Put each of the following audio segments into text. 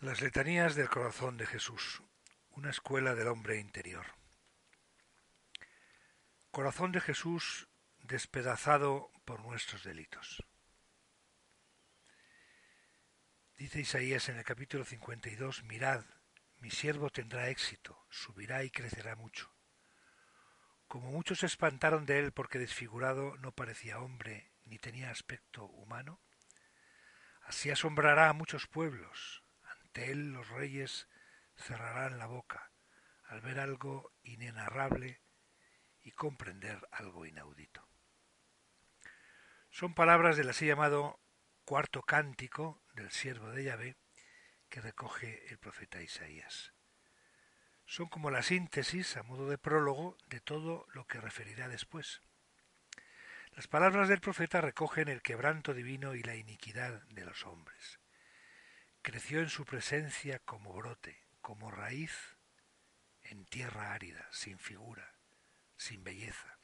Las letanías del corazón de Jesús, una escuela del hombre interior. Corazón de Jesús despedazado por nuestros delitos. Dice Isaías en el capítulo 52, mirad, mi siervo tendrá éxito, subirá y crecerá mucho. Como muchos se espantaron de él porque desfigurado no parecía hombre ni tenía aspecto humano, así asombrará a muchos pueblos. Ante él los reyes cerrarán la boca al ver algo inenarrable y comprender algo inaudito. Son palabras del así llamado cuarto cántico del siervo de Yahvé que recoge el profeta Isaías. Son como la síntesis, a modo de prólogo, de todo lo que referirá después. Las palabras del profeta recogen el quebranto divino y la iniquidad de los hombres. Creció en su presencia como brote, como raíz en tierra árida, sin figura, sin belleza.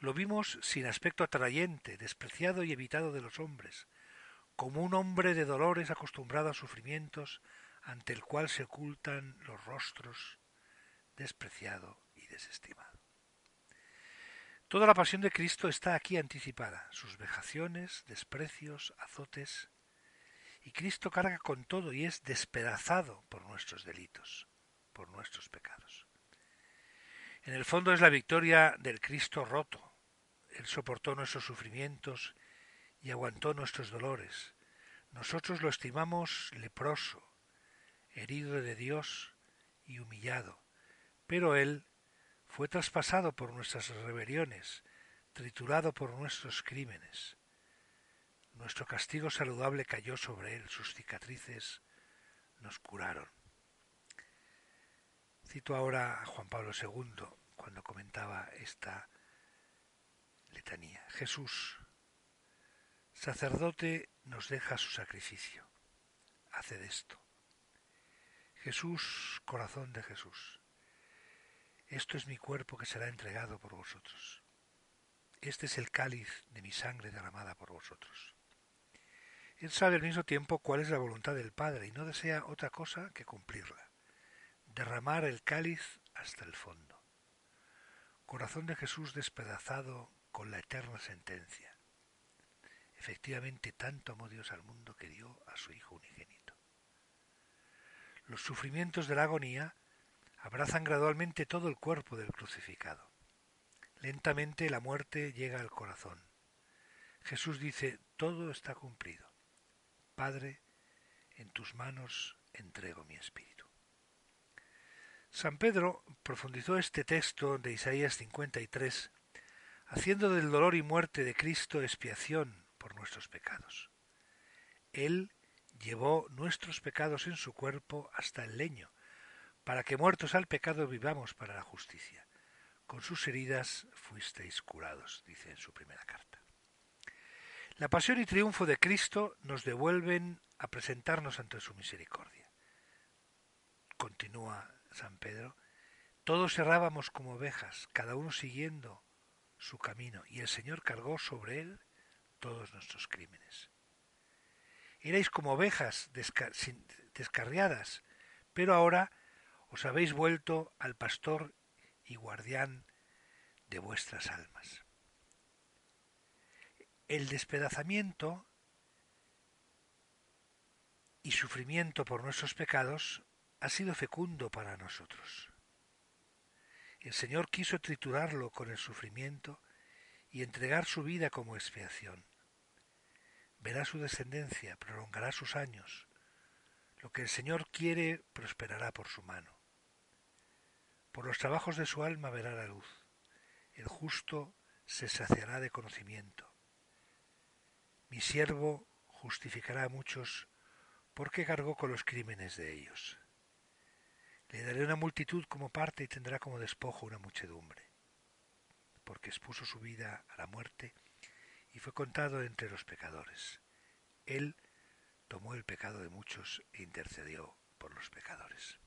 Lo vimos sin aspecto atrayente, despreciado y evitado de los hombres, como un hombre de dolores acostumbrado a sufrimientos ante el cual se ocultan los rostros, despreciado y desestimado. Toda la pasión de Cristo está aquí anticipada, sus vejaciones, desprecios, azotes, y Cristo carga con todo y es despedazado por nuestros delitos, por nuestros pecados. En el fondo es la victoria del Cristo roto. Él soportó nuestros sufrimientos y aguantó nuestros dolores. Nosotros lo estimamos leproso, herido de Dios y humillado, pero Él fue traspasado por nuestras rebeliones, triturado por nuestros crímenes. Nuestro castigo saludable cayó sobre Él, sus cicatrices nos curaron. Cito ahora a Juan Pablo II cuando comentaba esta letanía. Jesús, Sacerdote nos deja su sacrificio. Haced esto. Jesús, corazón de Jesús. Esto es mi cuerpo que será entregado por vosotros. Este es el cáliz de mi sangre derramada por vosotros. Él sabe al mismo tiempo cuál es la voluntad del Padre y no desea otra cosa que cumplirla. Derramar el cáliz hasta el fondo. Corazón de Jesús despedazado con la eterna sentencia. Efectivamente, tanto amó Dios al mundo que dio a su Hijo unigénito. Los sufrimientos de la agonía abrazan gradualmente todo el cuerpo del crucificado. Lentamente la muerte llega al corazón. Jesús dice, todo está cumplido. Padre, en tus manos entrego mi espíritu. San Pedro profundizó este texto de Isaías 53, haciendo del dolor y muerte de Cristo expiación por nuestros pecados. Él llevó nuestros pecados en su cuerpo hasta el leño, para que muertos al pecado vivamos para la justicia. Con sus heridas fuisteis curados, dice en su primera carta. La pasión y triunfo de Cristo nos devuelven a presentarnos ante su misericordia. Continúa San Pedro, todos errábamos como ovejas, cada uno siguiendo su camino, y el Señor cargó sobre él todos nuestros crímenes. Erais como ovejas descarriadas, pero ahora os habéis vuelto al pastor y guardián de vuestras almas. El despedazamiento y sufrimiento por nuestros pecados ha sido fecundo para nosotros. El Señor quiso triturarlo con el sufrimiento y entregar su vida como expiación verá su descendencia, prolongará sus años. Lo que el Señor quiere prosperará por su mano. Por los trabajos de su alma verá la luz. El justo se saciará de conocimiento. Mi siervo justificará a muchos porque cargó con los crímenes de ellos. Le daré una multitud como parte y tendrá como despojo una muchedumbre, porque expuso su vida a la muerte y fue contado entre los pecadores. Él tomó el pecado de muchos e intercedió por los pecadores.